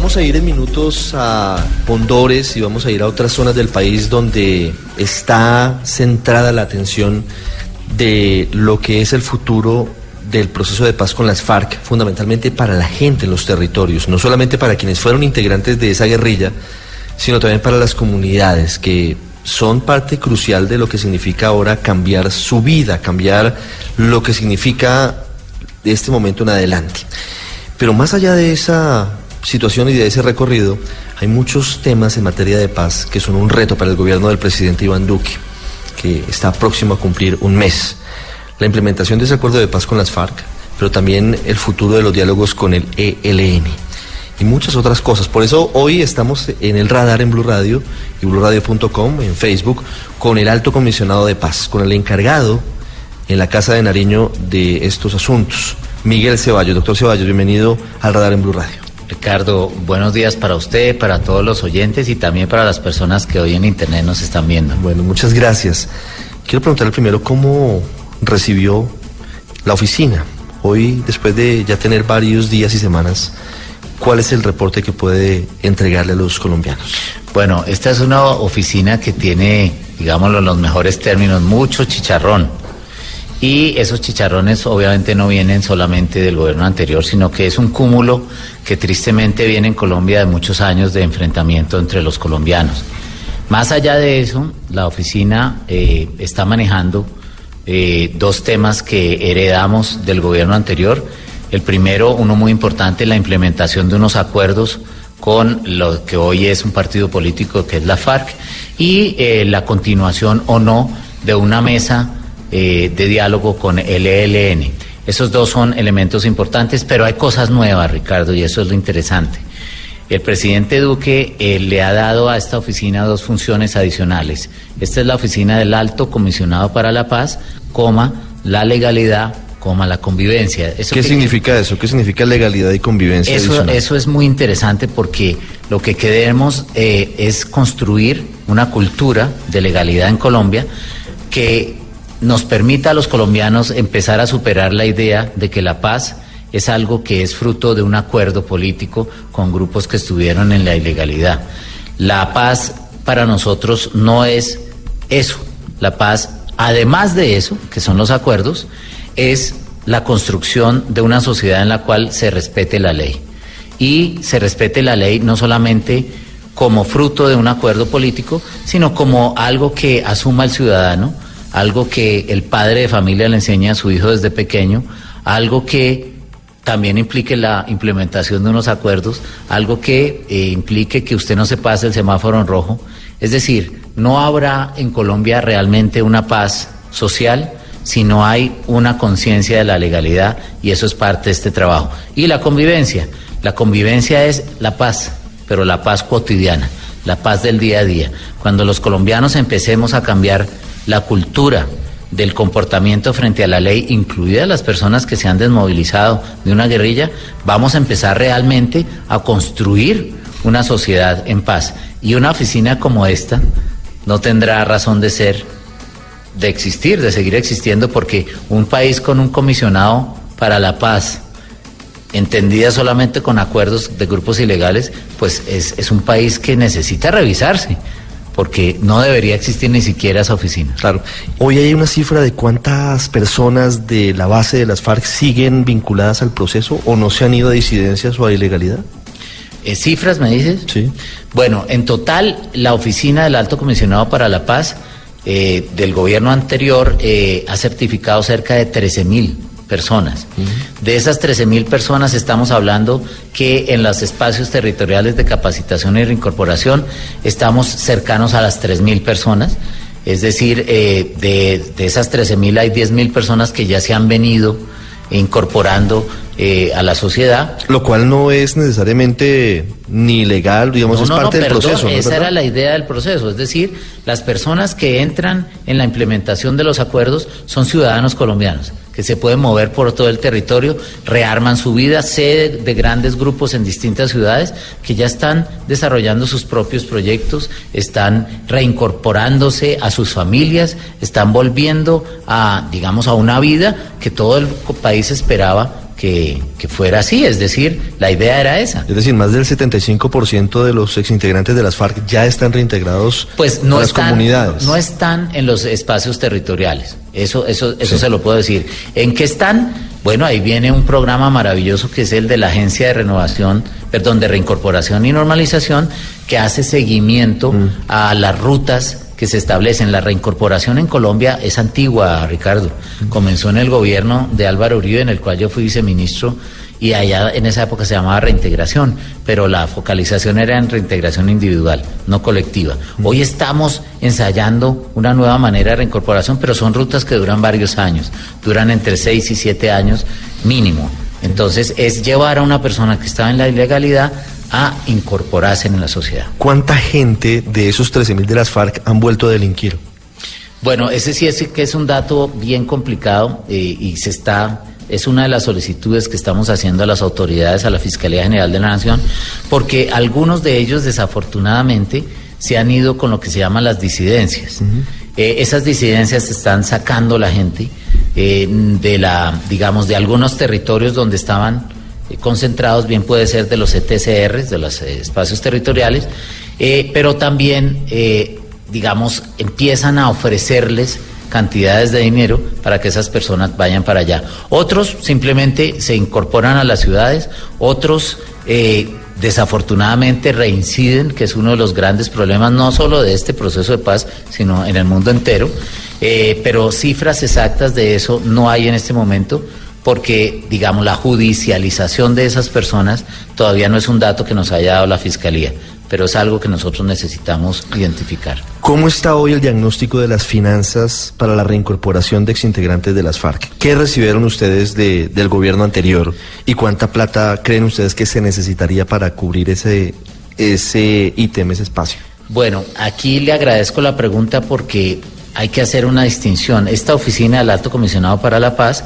vamos a ir en minutos a Pondores y vamos a ir a otras zonas del país donde está centrada la atención de lo que es el futuro del proceso de paz con las FARC, fundamentalmente para la gente en los territorios, no solamente para quienes fueron integrantes de esa guerrilla, sino también para las comunidades que son parte crucial de lo que significa ahora cambiar su vida, cambiar lo que significa de este momento en adelante. Pero más allá de esa situación y de ese recorrido, hay muchos temas en materia de paz que son un reto para el gobierno del presidente Iván Duque, que está próximo a cumplir un mes. La implementación de ese acuerdo de paz con las FARC, pero también el futuro de los diálogos con el ELN y muchas otras cosas. Por eso hoy estamos en el radar en Blue Radio y BlueRadio.com, en Facebook, con el alto comisionado de paz, con el encargado en la Casa de Nariño de estos asuntos, Miguel Ceballos. Doctor Ceballos, bienvenido al radar en Blue Radio. Ricardo, buenos días para usted, para todos los oyentes y también para las personas que hoy en Internet nos están viendo. Bueno, muchas gracias. Quiero preguntarle primero cómo recibió la oficina. Hoy, después de ya tener varios días y semanas, ¿cuál es el reporte que puede entregarle a los colombianos? Bueno, esta es una oficina que tiene, digámoslo en los mejores términos, mucho chicharrón y esos chicharrones obviamente no vienen solamente del gobierno anterior, sino que es un cúmulo que tristemente viene en Colombia de muchos años de enfrentamiento entre los colombianos. Más allá de eso, la oficina eh, está manejando eh, dos temas que heredamos del gobierno anterior. El primero, uno muy importante, la implementación de unos acuerdos con lo que hoy es un partido político que es la FARC y eh, la continuación o no de una mesa eh, de diálogo con el ELN. Esos dos son elementos importantes, pero hay cosas nuevas, Ricardo, y eso es lo interesante. El presidente Duque eh, le ha dado a esta oficina dos funciones adicionales. Esta es la oficina del alto comisionado para la paz, coma, la legalidad, coma, la convivencia. ¿Qué significa eso? ¿Qué significa legalidad y convivencia? Eso, eso es muy interesante porque lo que queremos eh, es construir una cultura de legalidad en Colombia que nos permita a los colombianos empezar a superar la idea de que la paz es algo que es fruto de un acuerdo político con grupos que estuvieron en la ilegalidad. La paz para nosotros no es eso. La paz, además de eso, que son los acuerdos, es la construcción de una sociedad en la cual se respete la ley. Y se respete la ley no solamente como fruto de un acuerdo político, sino como algo que asuma el ciudadano algo que el padre de familia le enseña a su hijo desde pequeño, algo que también implique la implementación de unos acuerdos, algo que eh, implique que usted no se pase el semáforo en rojo. Es decir, no habrá en Colombia realmente una paz social si no hay una conciencia de la legalidad y eso es parte de este trabajo. Y la convivencia. La convivencia es la paz, pero la paz cotidiana, la paz del día a día. Cuando los colombianos empecemos a cambiar la cultura del comportamiento frente a la ley, incluidas las personas que se han desmovilizado de una guerrilla, vamos a empezar realmente a construir una sociedad en paz. Y una oficina como esta no tendrá razón de ser, de existir, de seguir existiendo, porque un país con un comisionado para la paz, entendida solamente con acuerdos de grupos ilegales, pues es, es un país que necesita revisarse porque no debería existir ni siquiera esa oficina. Claro. Hoy hay una cifra de cuántas personas de la base de las FARC siguen vinculadas al proceso o no se han ido a disidencias o a ilegalidad. Eh, ¿Cifras me dices? Sí. Bueno, en total, la oficina del Alto Comisionado para la Paz eh, del gobierno anterior eh, ha certificado cerca de 13 mil personas. De esas 13 mil personas estamos hablando que en los espacios territoriales de capacitación y reincorporación estamos cercanos a las 3 mil personas. Es decir, eh, de, de, esas 13 mil hay 10 mil personas que ya se han venido incorporando eh, a la sociedad. Lo cual no es necesariamente ni legal, digamos, es parte del proceso. Esa era la idea del proceso, es decir, las personas que entran en la implementación de los acuerdos son ciudadanos colombianos que se pueden mover por todo el territorio, rearman su vida, sede de grandes grupos en distintas ciudades que ya están desarrollando sus propios proyectos, están reincorporándose a sus familias, están volviendo a, digamos, a una vida que todo el país esperaba que, que, fuera así, es decir, la idea era esa. Es decir, más del 75% de los exintegrantes de las FARC ya están reintegrados pues no a las están, comunidades. No están en los espacios territoriales, eso, eso, eso sí. se lo puedo decir. ¿En qué están? Bueno, ahí viene un programa maravilloso que es el de la Agencia de Renovación, perdón, de Reincorporación y Normalización, que hace seguimiento mm. a las rutas que se establecen. La reincorporación en Colombia es antigua, Ricardo. Comenzó en el gobierno de Álvaro Uribe, en el cual yo fui viceministro, y allá en esa época se llamaba reintegración, pero la focalización era en reintegración individual, no colectiva. Hoy estamos ensayando una nueva manera de reincorporación, pero son rutas que duran varios años, duran entre seis y siete años mínimo. Entonces es llevar a una persona que estaba en la ilegalidad a incorporarse en la sociedad. ¿Cuánta gente de esos 13.000 de las FARC han vuelto a delinquir? Bueno, ese sí es que es un dato bien complicado eh, y se está es una de las solicitudes que estamos haciendo a las autoridades, a la Fiscalía General de la Nación, porque algunos de ellos desafortunadamente se han ido con lo que se llaman las disidencias. Uh -huh. eh, esas disidencias están sacando la gente eh, de la, digamos, de algunos territorios donde estaban concentrados, bien puede ser de los ETCRs, de los eh, espacios territoriales, eh, pero también, eh, digamos, empiezan a ofrecerles cantidades de dinero para que esas personas vayan para allá. Otros simplemente se incorporan a las ciudades, otros desafortunadamente reinciden, que es uno de los grandes problemas no solo de este proceso de paz, sino en el mundo entero. pero cifras exactas de eso no hay en este momento porque, digamos, la judicialización de esas personas todavía no es un dato que nos haya dado la Fiscalía, pero es algo que nosotros necesitamos identificar. ¿Cómo está hoy el diagnóstico de las finanzas para la reincorporación de exintegrantes de las FARC? ¿Qué recibieron ustedes de, del gobierno anterior y cuánta plata creen ustedes que se necesitaría para cubrir ese, ese ítem, ese espacio? Bueno, aquí le agradezco la pregunta porque hay que hacer una distinción. Esta oficina del Alto Comisionado para la Paz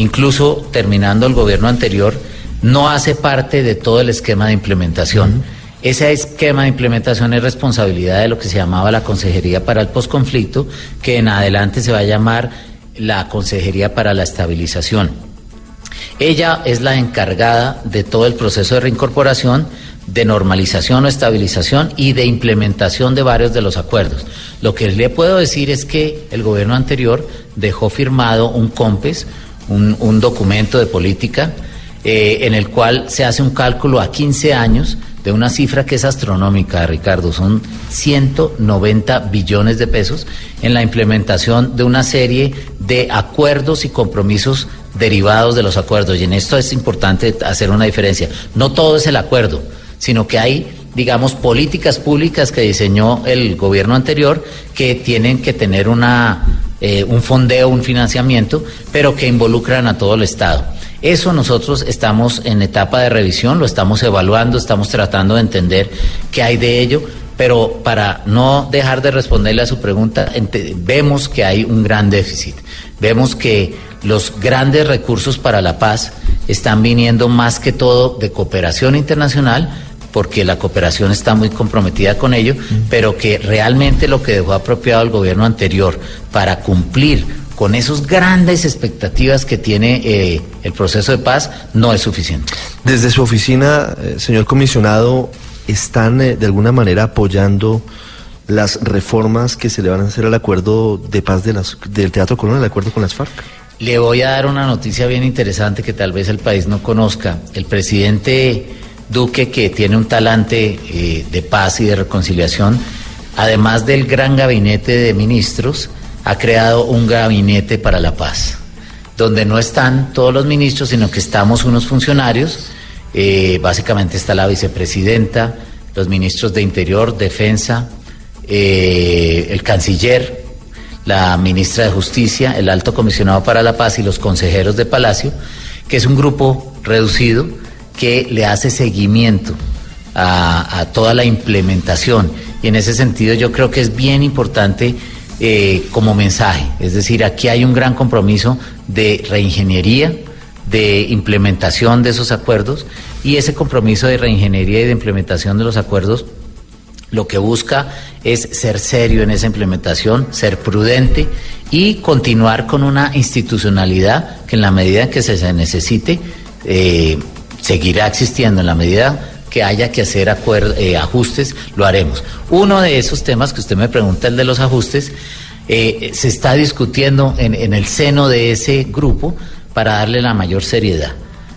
incluso terminando el gobierno anterior, no hace parte de todo el esquema de implementación. Uh -huh. Ese esquema de implementación es responsabilidad de lo que se llamaba la Consejería para el Postconflicto, que en adelante se va a llamar la Consejería para la Estabilización. Ella es la encargada de todo el proceso de reincorporación, de normalización o estabilización y de implementación de varios de los acuerdos. Lo que le puedo decir es que el gobierno anterior dejó firmado un COMPES, un, documento de política eh, en el cual se hace un cálculo a 15 años de una cifra que es astronómica, Ricardo, son 190 billones de pesos en la implementación de una serie de acuerdos y compromisos derivados de los acuerdos. Y en esto es importante hacer una diferencia. No todo es el acuerdo, sino que hay digamos, políticas públicas que diseñó el gobierno anterior que tienen que tener una, eh, un fondeo, un financiamiento, pero que involucran a todo el Estado. Eso nosotros estamos en etapa de revisión, lo estamos evaluando, estamos tratando de entender qué hay de ello, pero para no dejar de responderle a su pregunta, vemos que hay un gran déficit, vemos que los grandes recursos para la paz están viniendo más que todo de cooperación internacional, porque la cooperación está muy comprometida con ello, pero que realmente lo que dejó apropiado el gobierno anterior para cumplir con esas grandes expectativas que tiene eh, el proceso de paz no es suficiente. Desde su oficina, eh, señor comisionado, ¿están eh, de alguna manera apoyando las reformas que se le van a hacer al acuerdo de paz de las, del Teatro Colón, el acuerdo con las FARC? Le voy a dar una noticia bien interesante que tal vez el país no conozca. El presidente Duque, que tiene un talante eh, de paz y de reconciliación, además del gran gabinete de ministros, ha creado un gabinete para la paz, donde no están todos los ministros, sino que estamos unos funcionarios. Eh, básicamente está la vicepresidenta, los ministros de Interior, Defensa, eh, el canciller, la ministra de Justicia, el alto comisionado para la paz y los consejeros de Palacio, que es un grupo reducido que le hace seguimiento a, toda la implementación. Y en ese sentido yo creo que es bien importante eh, como mensaje. Es decir, aquí hay un gran compromiso de reingeniería, de implementación de esos acuerdos y ese compromiso de reingeniería y de implementación de los acuerdos lo que busca es ser serio en esa implementación, ser prudente y continuar con una institucionalidad que en la medida en que se necesite eh, seguirá existiendo en la medida que haya que hacer eh, ajustes, lo haremos. Uno de esos temas que usted me pregunta, el de los ajustes, eh, se está discutiendo en, en el seno de ese grupo para darle la mayor seriedad.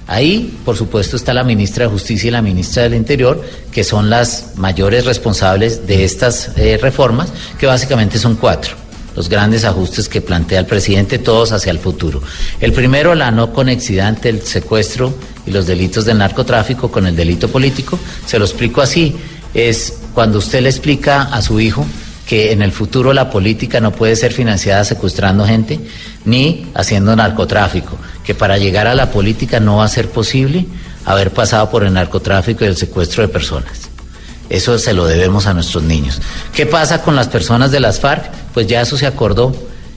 Ahí, por supuesto, está la ministra de Justicia y la ministra del Interior, que son las mayores responsables de estas eh, reformas, que básicamente son cuatro los grandes ajustes que plantea el presidente, todos hacia el futuro. El primero, la no conexidad entre el secuestro y los delitos del narcotráfico con el delito político. Se lo explico así. Es cuando usted le explica a su hijo que en el futuro la política no puede ser financiada secuestrando gente ni haciendo narcotráfico, que para llegar a la política no va a ser posible haber pasado por el narcotráfico y el secuestro de personas. Eso se lo debemos a nuestros niños. ¿Qué pasa con las personas de las FARC? Pues ya eso se acordó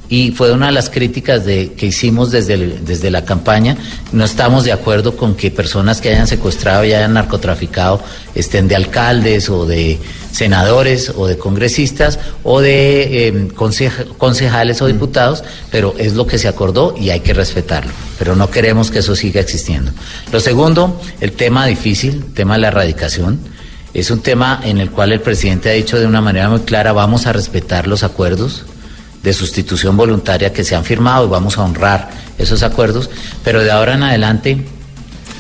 y fue una de las críticas de, que hicimos desde, desde la campaña. No estamos de acuerdo con que personas que hayan secuestrado y hayan narcotraficado estén de alcaldes o de senadores o de congresistas o de em, concejales o mm. diputados, pero es lo que se acordó y hay que respetarlo. Pero no queremos que eso siga existiendo. Lo segundo, el tema difícil, el tema de la erradicación. Es un tema en el cual el presidente ha dicho de una manera muy clara, vamos a respetar los acuerdos, de sustitución voluntaria que se han firmado y vamos a honrar esos acuerdos, pero de ahora en adelante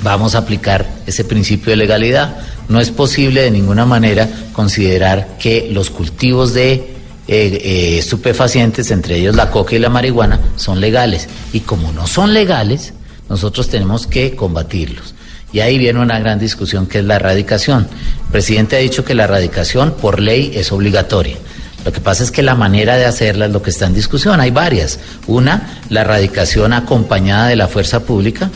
vamos a aplicar ese principio de legalidad. No es posible de ninguna manera considerar que los cultivos de eh, eh, estupefacientes, entre ellos la coca y la marihuana, son legales. Y como no son legales, nosotros tenemos que combatirlos. Y ahí viene una gran discusión que es la erradicación. El presidente ha dicho que la erradicación por ley es obligatoria. Lo que pasa es que la manera de hacerla es lo que está en discusión. Hay varias. Una, la erradicación acompañada de la fuerza pública,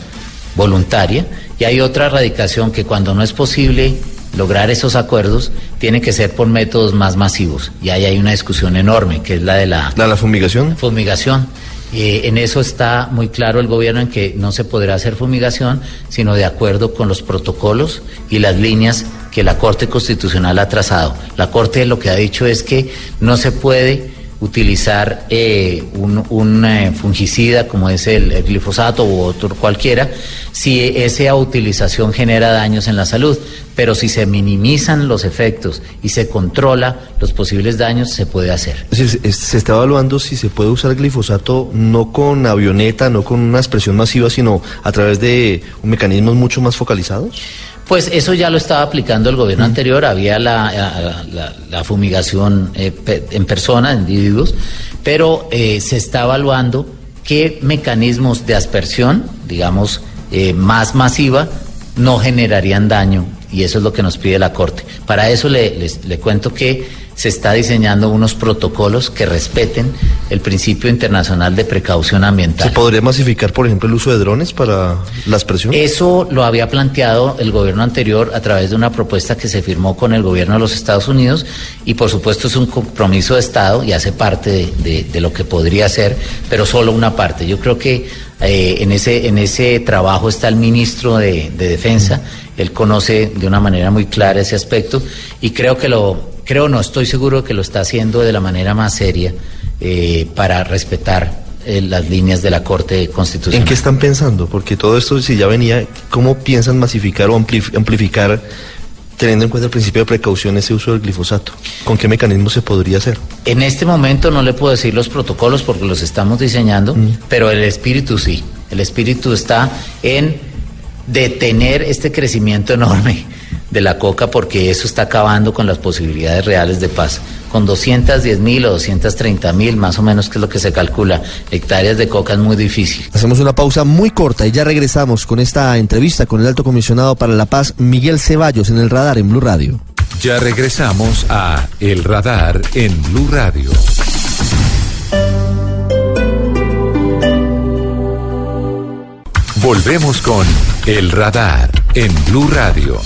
voluntaria, y hay otra erradicación que cuando no es posible lograr esos acuerdos, tiene que ser por métodos más masivos. Y ahí hay una discusión enorme, que es la de la... ¿La, la fumigación? Fumigación. Eh, en eso está muy claro el gobierno en que no se podrá hacer fumigación, sino de acuerdo con los protocolos y las líneas que la Corte Constitucional ha trazado. La Corte lo que ha dicho es que no se puede utilizar eh, un, eh, fungicida como es el, glifosato u otro cualquiera, si esa utilización genera daños en la salud. Pero si se minimizan los efectos y se controla los posibles daños, se puede hacer. Se está evaluando si se puede usar glifosato no con avioneta, no con una expresión masiva, sino a través de mecanismos mucho más focalizados. Pues eso ya lo estaba aplicando el gobierno anterior, había la, la, fumigación eh, en persona, en individuos, pero eh, se está evaluando qué mecanismos de aspersión, digamos, eh, más masiva, no generarían daño, y eso es lo que nos pide la Corte. Para eso le, le cuento que se está diseñando unos protocolos que respeten el principio internacional de precaución ambiental. ¿Se podría masificar, por ejemplo, el uso de drones para la aspersión? Eso lo había planteado el gobierno anterior a través de una propuesta que se firmó con el gobierno de los Estados Unidos y por supuesto es un compromiso de Estado y hace parte de, lo que podría ser, pero solo una parte. Yo creo que eh, en, ese, en ese trabajo está el ministro de, de Defensa, él conoce de una manera muy clara ese aspecto y creo que lo creo, no estoy seguro que lo está haciendo de la manera más seria eh, para respetar eh, las líneas de la Corte Constitucional. ¿En qué están pensando? Porque todo esto, si ya venía, ¿cómo piensan masificar o amplificar, teniendo en cuenta el principio de precaución, ese uso del glifosato? ¿Con qué mecanismo se podría hacer? En este momento no le puedo decir los protocolos porque los estamos diseñando, mm. pero el espíritu sí. El espíritu está en detener este crecimiento enorme de la coca porque eso está acabando con las posibilidades reales de paz. Con 210 mil o 230 mil, más o menos que es lo que se calcula, hectáreas de coca es muy difícil. Hacemos una pausa muy corta y ya regresamos con esta entrevista con el alto comisionado para la paz, Miguel Ceballos, en el radar en Blue Radio. Ya regresamos a El Radar en Blue Radio. Volvemos con El Radar en Blue Radio.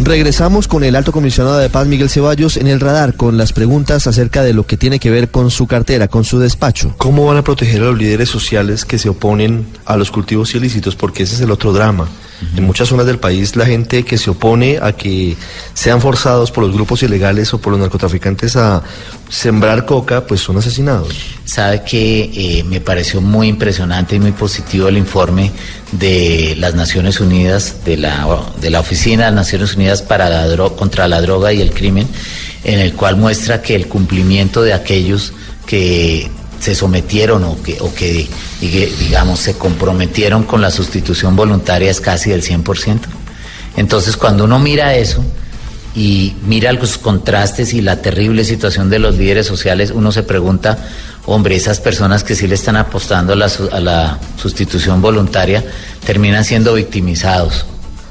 Regresamos con el alto comisionado de paz Miguel Ceballos en el radar con las preguntas acerca de lo que tiene que ver con su cartera, con su despacho. ¿Cómo van a proteger a los líderes sociales que se oponen a los cultivos ilícitos? Porque ese es el otro drama. En muchas zonas del país la gente que se opone a que sean forzados por los grupos ilegales o por los narcotraficantes a sembrar coca, pues son asesinados. Sabe que eh, me pareció muy impresionante y muy positivo el informe de las Naciones Unidas, de la, de la Oficina de las Naciones Unidas para la contra la droga y el crimen, en el cual muestra que el cumplimiento de aquellos que se sometieron o que, o que, digamos, se comprometieron con la sustitución voluntaria es casi del 100%. Entonces, cuando uno mira eso y mira los contrastes y la terrible situación de los líderes sociales, uno se pregunta, hombre, esas personas que sí le están apostando a la, a la sustitución voluntaria terminan siendo victimizados.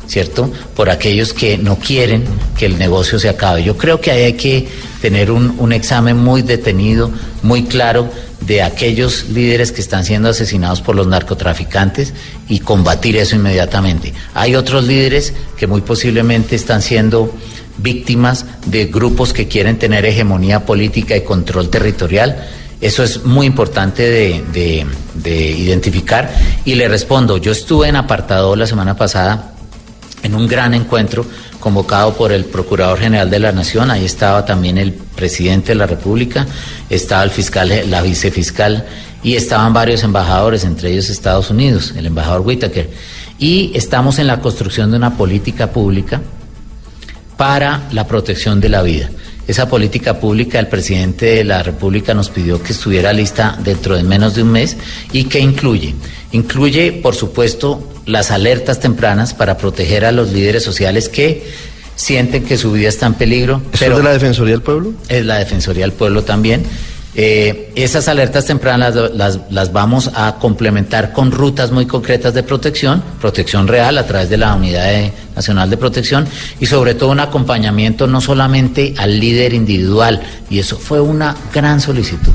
¿Cierto? Por aquellos que no quieren que el negocio se acabe. Yo creo que hay que tener un, un examen muy detenido, muy claro de aquellos líderes que están siendo asesinados por los narcotraficantes y combatir eso inmediatamente. Hay otros líderes que muy posiblemente están siendo víctimas de grupos que quieren tener hegemonía política y control territorial. Eso es muy importante de, de identificar. Y le respondo, yo estuve en apartado la semana pasada en un gran encuentro convocado por el Procurador General de la Nación, ahí estaba también el presidente de la República, estaba el fiscal, la vicefiscal y estaban varios embajadores, entre ellos Estados Unidos, el embajador Whitaker. Y estamos en la construcción de una política pública para la protección de la vida. Esa política pública, el presidente de la República nos pidió que estuviera lista dentro de menos de un mes y que incluye, incluye, por supuesto, las alertas tempranas para proteger a los líderes sociales que sienten que su vida está en peligro. ¿Eso es de la Defensoría del Pueblo? Es la Defensoría del Pueblo también. Eh, esas alertas tempranas las, las, vamos a complementar con rutas muy concretas de protección, protección real a través de la Unidad Nacional de Protección y sobre todo un acompañamiento no solamente al líder individual, y eso fue una gran solicitud.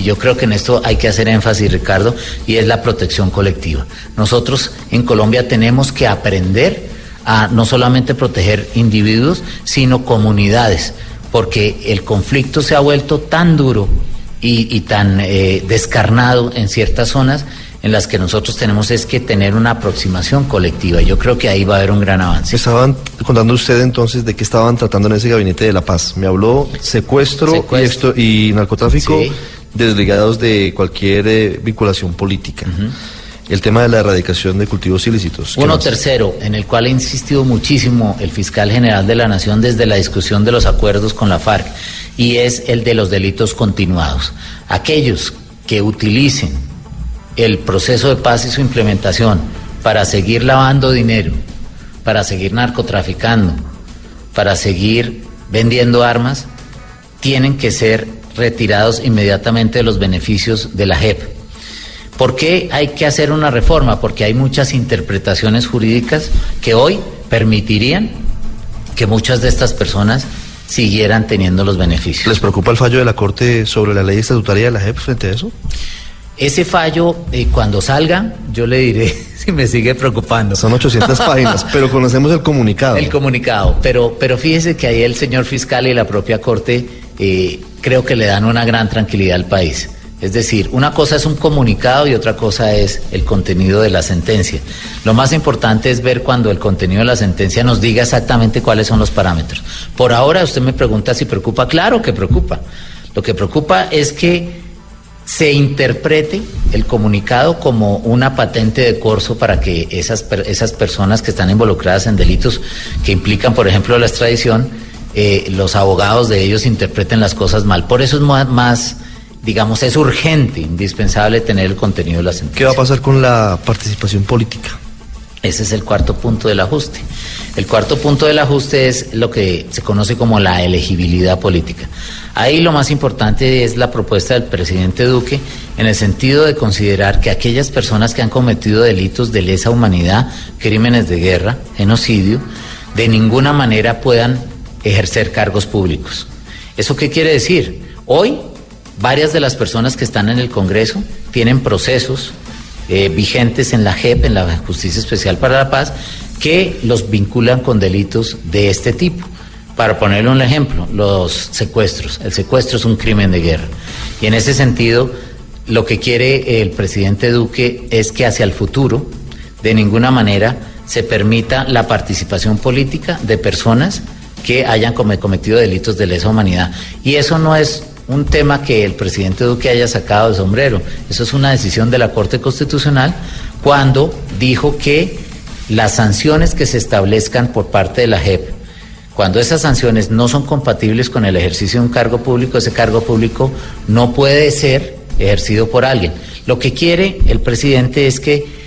Y yo creo que en esto hay que hacer énfasis, Ricardo, y es la protección colectiva. Nosotros en Colombia tenemos que aprender a no solamente proteger individuos, sino comunidades, porque el conflicto se ha vuelto tan duro y, tan eh, descarnado en ciertas zonas en las que nosotros tenemos es que tener una aproximación colectiva. Yo creo que ahí va a haber un gran avance. Estaban contando usted entonces de qué estaban tratando en ese gabinete de la paz. Me habló secuestro, Y, narcotráfico desligados de cualquier eh, vinculación política. El tema de la erradicación de cultivos ilícitos. Uno tercero, en el cual ha insistido muchísimo el fiscal general de la Nación desde la discusión de los acuerdos con la FARC, y es el de los delitos continuados. Aquellos que utilicen el proceso de paz y su implementación para seguir lavando dinero, para seguir narcotraficando, para seguir vendiendo armas, tienen que ser retirados inmediatamente de los beneficios de la JEP. ¿Por qué hay que hacer una reforma? Porque hay muchas interpretaciones jurídicas que hoy permitirían que muchas de estas personas siguieran teniendo los beneficios. ¿Les preocupa el fallo de la Corte sobre la ley estatutaria de la JEP frente a eso? Ese fallo, eh, cuando salga, yo le diré si me sigue preocupando. Son 800 páginas, pero conocemos el comunicado. El comunicado, pero, pero fíjese que ahí el señor fiscal y la propia Corte eh, creo que le dan una gran tranquilidad al país. Es decir, una cosa es un comunicado y otra cosa es el contenido de la sentencia. Lo más importante es ver cuando el contenido de la sentencia nos diga exactamente cuáles son los parámetros. Por ahora usted me pregunta si preocupa. Claro que preocupa. Lo que preocupa es que se interprete el comunicado como una patente de corso para que esas, esas personas que están involucradas en delitos que implican, por ejemplo, la extradición, eh, los abogados de ellos interpreten las cosas mal. Por eso es más, digamos, es urgente, indispensable tener el contenido de la sentencia. ¿Qué va a pasar con la participación política? Ese es el cuarto punto del ajuste. El cuarto punto del ajuste es lo que se conoce como la elegibilidad política. Ahí lo más importante es la propuesta del presidente Duque en el sentido de considerar que aquellas personas que han cometido delitos de lesa humanidad, crímenes de guerra, genocidio, de ninguna manera puedan ejercer cargos públicos. ¿Eso qué quiere decir? Hoy, varias de las personas que están en el Congreso tienen procesos eh, vigentes en la JEP, en la Justicia Especial para la Paz, que los vinculan con delitos de este tipo. Para ponerle un ejemplo, los secuestros. El secuestro es un crimen de guerra. Y en ese sentido, lo que quiere el presidente Duque es que hacia el futuro, de ninguna manera, se permita la participación política de personas que hayan cometido delitos de lesa humanidad. Y eso no es un tema que el presidente Duque haya sacado de sombrero, eso es una decisión de la Corte Constitucional cuando dijo que las sanciones que se establezcan por parte de la JEP, cuando esas sanciones no son compatibles con el ejercicio de un cargo público, ese cargo público no puede ser ejercido por alguien. Lo que quiere el presidente es que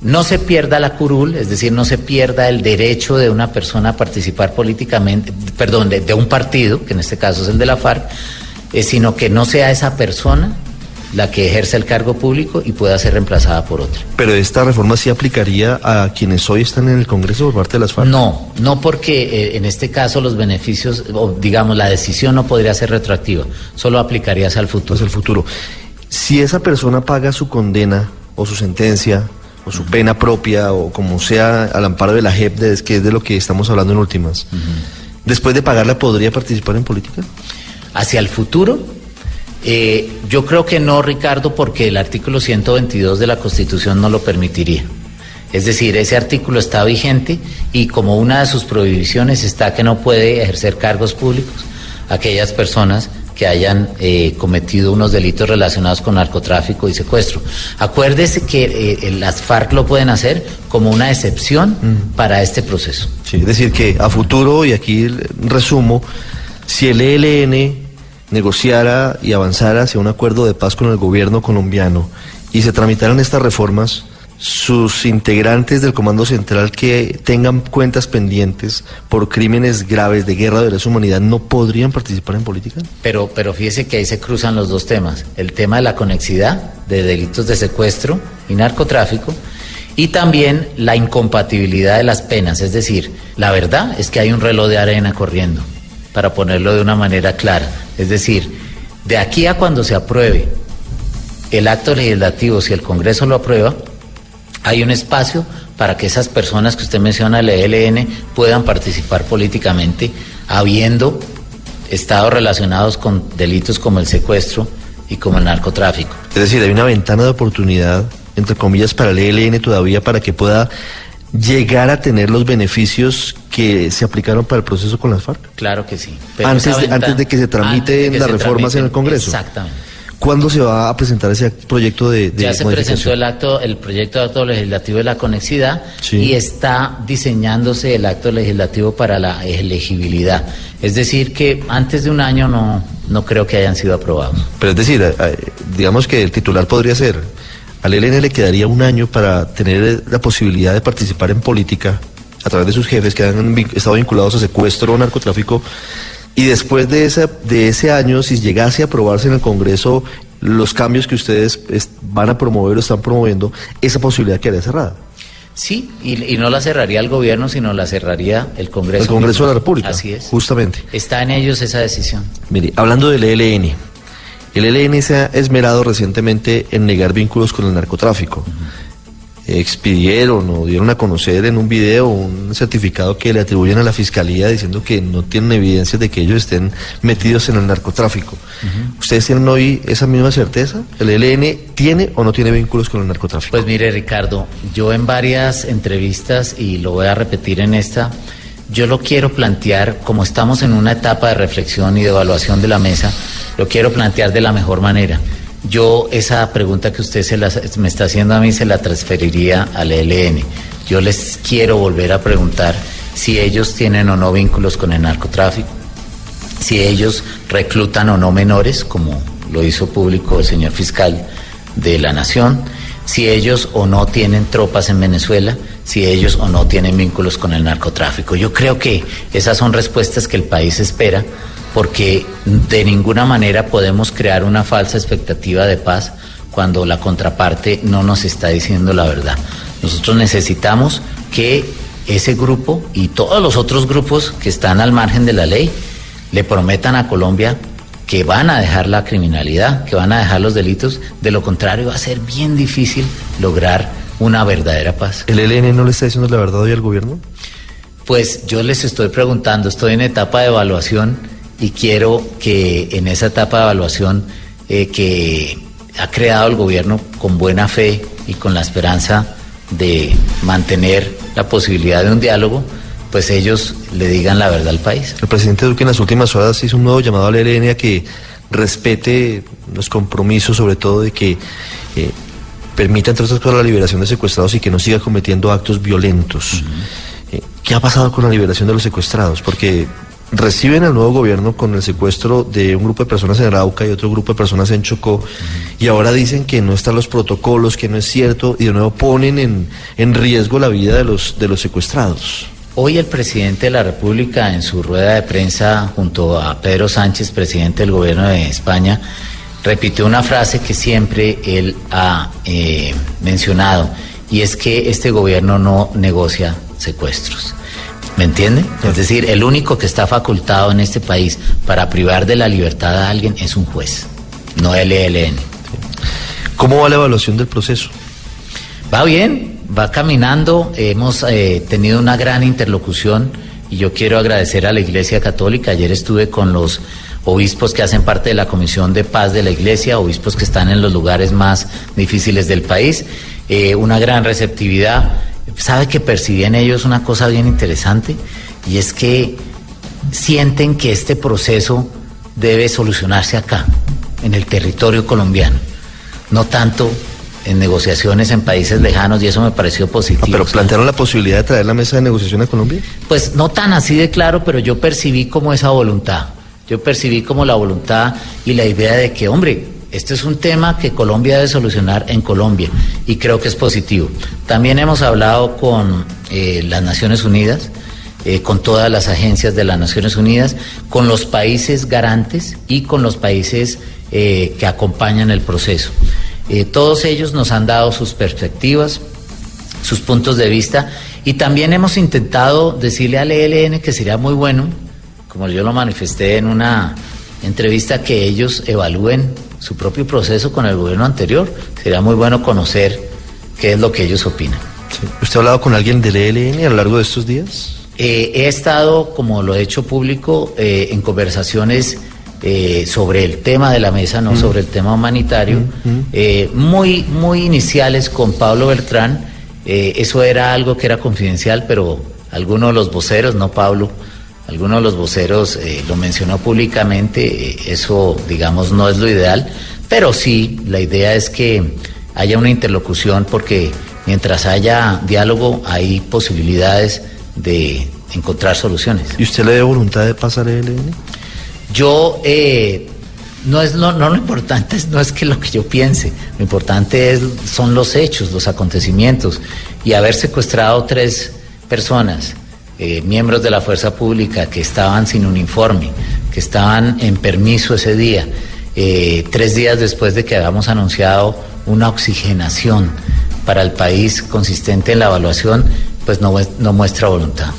no se pierda la curul, es decir, no se pierda el derecho de una persona a participar políticamente, perdón, de, un partido, que en este caso es el de la FARC, eh, sino que no sea esa persona la que ejerce el cargo público y pueda ser reemplazada por otra. Pero esta reforma sí aplicaría a quienes hoy están en el Congreso por parte de las FARC. No, no porque eh, en este caso los beneficios, o digamos, la decisión no podría ser retroactiva, solo aplicaría hacia el futuro. Hacia el futuro. Si esa persona paga su condena o su sentencia o su pena propia o como sea al amparo de la JEP, que es de lo que estamos hablando en últimas, después de pagarla podría participar en política? Hacia el futuro, eh, yo creo que no, Ricardo, porque el artículo 122 de la Constitución no lo permitiría. Es decir, ese artículo está vigente y como una de sus prohibiciones está que no puede ejercer cargos públicos aquellas personas que hayan eh, cometido unos delitos relacionados con narcotráfico y secuestro. Acuérdese que eh, las FARC lo pueden hacer como una excepción mm. para este proceso. Sí, es decir, que a futuro, y aquí resumo, si el ELN negociara y avanzara hacia un acuerdo de paz con el gobierno colombiano y se tramitaran estas reformas, sus integrantes del Comando Central que tengan cuentas pendientes por crímenes graves de guerra de la humanidad no podrían participar en política? Pero, pero fíjese que ahí se cruzan los dos temas. El tema de la conexidad de delitos de secuestro y narcotráfico y también la incompatibilidad de las penas. Es decir, la verdad es que hay un reloj de arena corriendo para ponerlo de una manera clara. Es decir, de aquí a cuando se apruebe el acto legislativo, si el Congreso lo aprueba, hay un espacio para que esas personas que usted menciona, el ELN, puedan participar políticamente, habiendo estado relacionados con delitos como el secuestro y como el narcotráfico. Es decir, hay una ventana de oportunidad, entre comillas, para el ELN todavía para que pueda llegar a tener los beneficios que se aplicaron para el proceso con las FARC? Claro que sí. antes, de, antes de que se tramiten las reformas en el Congreso. Exactamente. ¿Cuándo se va a presentar ese proyecto de, de Ya se presentó el acto, el proyecto de acto legislativo de la conexidad y está diseñándose el acto legislativo para la elegibilidad. Es decir, que antes de un año no, no creo que hayan sido aprobados. Pero es decir, eh, digamos que el titular podría ser al ELN le quedaría un año para tener la posibilidad de participar en política a través de sus jefes que han estado vinculados a secuestro o narcotráfico. Y después de ese, de ese año, si llegase a aprobarse en el Congreso los cambios que ustedes van a promover o están promoviendo, esa posibilidad quedaría cerrada. Sí, y, no la cerraría el gobierno, sino la cerraría el Congreso. El Congreso de la República. Así es. Justamente. Está en ellos esa decisión. Mire, hablando del ELN, el ELN se ha esmerado recientemente en negar vínculos con el narcotráfico. Expidieron o dieron a conocer en un video un certificado que le atribuyen a la fiscalía diciendo que no tienen evidencias de que ellos estén metidos en el narcotráfico. ¿Ustedes tienen hoy esa misma certeza? ¿El ELN tiene o no tiene vínculos con el narcotráfico? Pues mire, Ricardo, yo en varias entrevistas, y lo voy a repetir en esta, yo lo quiero plantear, como estamos en una etapa de reflexión y de evaluación de la mesa, lo quiero plantear de la mejor manera. Yo esa pregunta que usted se me está haciendo a mí se la transferiría al ELN. Yo les quiero volver a preguntar si ellos tienen o no vínculos con el narcotráfico, si ellos reclutan o no menores, como lo hizo público el señor fiscal de la Nación, si ellos o no tienen tropas en Venezuela, si ellos o no tienen vínculos con el narcotráfico. Yo creo que esas son respuestas que el país espera porque de ninguna manera podemos crear una falsa expectativa de paz cuando la contraparte no nos está diciendo la verdad. Nosotros necesitamos que ese grupo y todos los otros grupos que están al margen de la ley le prometan a Colombia que van a dejar la criminalidad, que van a dejar los delitos, de lo contrario va a ser bien difícil lograr una verdadera paz. ¿El ELN no le está diciendo la verdad hoy al gobierno? Pues yo les estoy preguntando, estoy en etapa de evaluación y quiero que en esa etapa de evaluación eh, que ha creado el gobierno con buena fe y con la esperanza de mantener la posibilidad de un diálogo, pues ellos le digan la verdad al país. El presidente Duque en las últimas horas hizo un nuevo llamado al ELN a que respete los compromisos, sobre todo de que eh, permita, entre otras cosas, la liberación de secuestrados y que no siga cometiendo actos violentos. Eh, ¿Qué ha pasado con la liberación de los secuestrados? Porque reciben al nuevo gobierno con el secuestro de un grupo de personas en Arauca y otro grupo de personas en Chocó y ahora dicen que no están los protocolos, que no es cierto y de nuevo ponen en, en riesgo la vida de los, de los secuestrados. Hoy el presidente de la República en su rueda de prensa junto a Pedro Sánchez, presidente del gobierno de España, repitió una frase que siempre él ha eh, mencionado y es que este gobierno no negocia secuestros. ¿Me entiende? Es decir, el único que está facultado en este país para privar de la libertad a alguien es un juez, no el ELN. ¿Cómo va la evaluación del proceso? Va bien, va caminando, hemos eh, tenido una gran interlocución y yo quiero agradecer a la Iglesia Católica. Ayer estuve con los obispos que hacen parte de la Comisión de Paz de la Iglesia, obispos que están en los lugares más difíciles del país, eh, una gran receptividad sabe que percibían ellos una cosa bien interesante y es que sienten que este proceso debe solucionarse acá, en el territorio colombiano, no tanto en negociaciones en países lejanos y eso me pareció positivo. ¿Pero plantearon la posibilidad de traer la mesa de negociación a Colombia? Pues no tan así de claro, pero yo percibí como esa voluntad. Yo percibí como la voluntad y la idea de que, hombre, este es un tema que Colombia debe solucionar en Colombia y creo que es positivo. También hemos hablado con eh, las Naciones Unidas, eh, con todas las agencias de las Naciones Unidas, con los países garantes y con los países eh, que acompañan el proceso. todos ellos nos han dado sus perspectivas, sus puntos de vista y también hemos intentado decirle al ELN que sería muy bueno, como yo lo manifesté en una entrevista, que ellos evalúen su propio proceso con el gobierno anterior. Sería muy bueno conocer qué es lo que ellos opinan. ¿Usted ha hablado con alguien del ELN a lo largo de estos días? Eh, he estado, como lo he hecho público, eh, en conversaciones eh, sobre el tema de la mesa, no mm. sobre el tema humanitario, mm, mm. muy, muy iniciales con Pablo Beltrán. eso era algo que era confidencial, pero algunos de los voceros, no Pablo, algunos de los voceros eh, lo mencionó públicamente, eh, eso digamos no es lo ideal, pero sí, la idea es que haya una interlocución porque mientras haya diálogo hay posibilidades de encontrar soluciones. ¿Y usted le da voluntad de pasar el ELN? Yo, eh, no es lo, no lo importante no es que lo que yo piense, lo importante es, son los hechos, los acontecimientos y haber secuestrado tres personas eh, miembros de la fuerza pública que estaban sin uniforme, que estaban en permiso ese día, eh, tres días después de que habíamos anunciado una oxigenación para el país consistente en la evaluación, pues no, no muestra voluntad.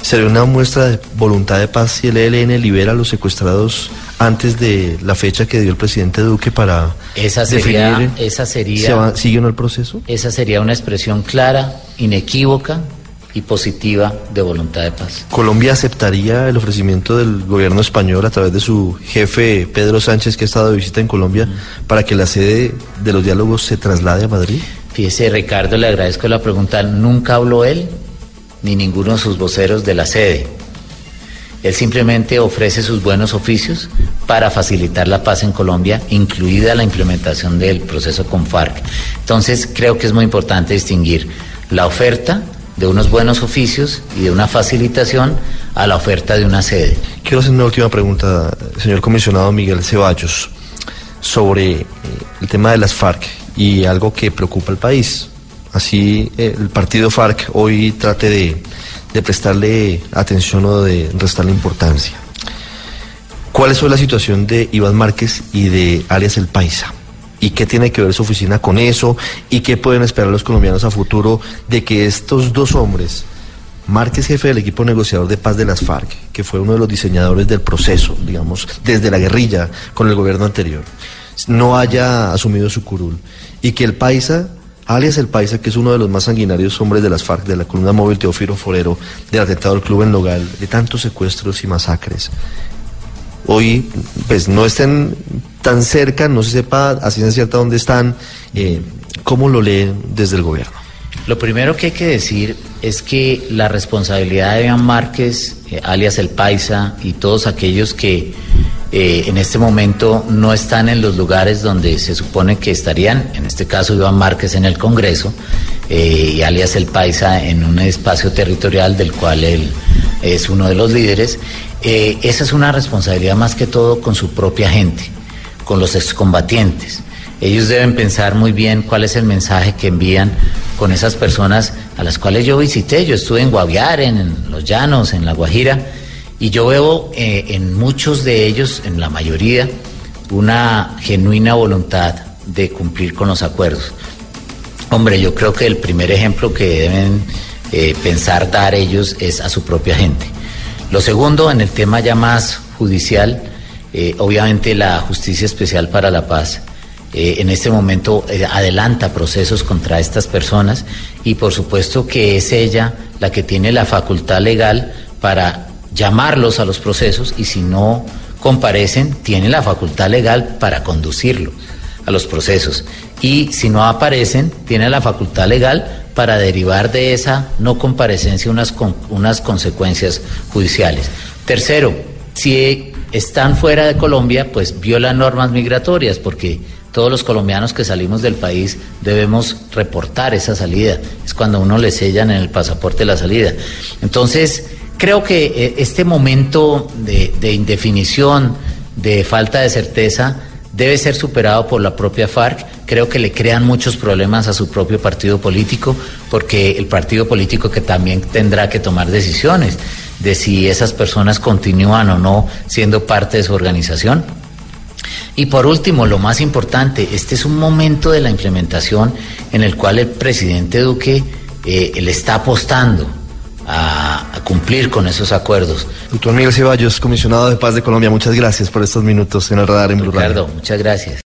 ¿Sería una muestra de voluntad de paz si el ELN libera a los secuestrados antes de la fecha que dio el presidente Duque para esa sería, esa sería, ¿Sigue el proceso? Esa sería una expresión clara, inequívoca, y positiva de voluntad de paz. ¿Colombia aceptaría el ofrecimiento del gobierno español a través de su jefe Pedro Sánchez, que ha estado de visita en Colombia, para que la sede de los diálogos se traslade a Madrid? Fíjese, Ricardo, le agradezco la pregunta. Nunca habló él ni ninguno de sus voceros de la sede. Él simplemente ofrece sus buenos oficios para facilitar la paz en Colombia, incluida la implementación del proceso con FARC. Entonces, creo que es muy importante distinguir la oferta de unos buenos oficios y de una facilitación a la oferta de una sede. Quiero hacer una última pregunta, señor comisionado Miguel Ceballos, sobre eh, el tema de las FARC y algo que preocupa al país. Así eh, el partido FARC hoy trate de, de prestarle atención o de restarle importancia. ¿Cuál es la situación de Iván Márquez y de alias El Paisa? Y qué tiene que ver su oficina con eso y qué pueden esperar los colombianos a futuro de que estos dos hombres, Márquez, jefe del equipo negociador de paz de las FARC, que fue uno de los diseñadores del proceso, digamos, desde la guerrilla con el gobierno anterior, no haya asumido su curul y que el paisa alias el Paisa, que es uno de los más sanguinarios hombres de las FARC, de la columna móvil Teófilo Forero, del atentado del club en Logal, de tantos secuestros y masacres, hoy pues no estén tan cerca, no se sepa a ciencia cierta dónde están, eh, ¿cómo lo leen desde el gobierno? Lo primero que hay que decir es que la responsabilidad de Iván Márquez, eh, alias El Paisa, y todos aquellos que eh, en este momento no están en los lugares donde se supone que estarían, en este caso Iván Márquez en el Congreso, eh, y alias El Paisa en un espacio territorial del cual él es uno de los líderes, esa es una responsabilidad más que todo con su propia gente, con los excombatientes. Ellos deben pensar muy bien cuál es el mensaje que envían con esas personas a las cuales yo visité. Yo estuve en Guaviare, en Los Llanos, en La Guajira, y yo veo eh, en muchos de ellos, en la mayoría, una genuina voluntad de cumplir con los acuerdos. Hombre, yo creo que el primer ejemplo que deben eh, pensar dar ellos es a su propia gente. Lo segundo, en el tema ya más judicial, eh, obviamente la Justicia Especial para la Paz eh, en este momento eh, adelanta procesos contra estas personas y por supuesto que es ella la que tiene la facultad legal para llamarlos a los procesos y si no comparecen, tiene la facultad legal para conducirlo a los procesos. Y si no aparecen, tiene la facultad legal para derivar de esa no comparecencia unas, unas consecuencias judiciales. Tercero, si están fuera de Colombia, pues violan normas migratorias, porque todos los colombianos que salimos del país debemos reportar esa salida. Es cuando uno le sellan en el pasaporte la salida. Entonces, creo que eh, este momento de, indefinición, de falta de certeza, debe ser superado por la propia FARC. Creo que le crean muchos problemas a su propio partido político, porque el partido político que también tendrá que tomar decisiones de si esas personas continúan o no siendo parte de su organización. Y por último, lo más importante, este es un momento de la implementación en el cual el presidente Duque eh, le está apostando a, cumplir con esos acuerdos. Doctor Miguel Ceballos, comisionado de paz de Colombia, muchas gracias por estos minutos en el radar en Blue Ricardo, muchas gracias.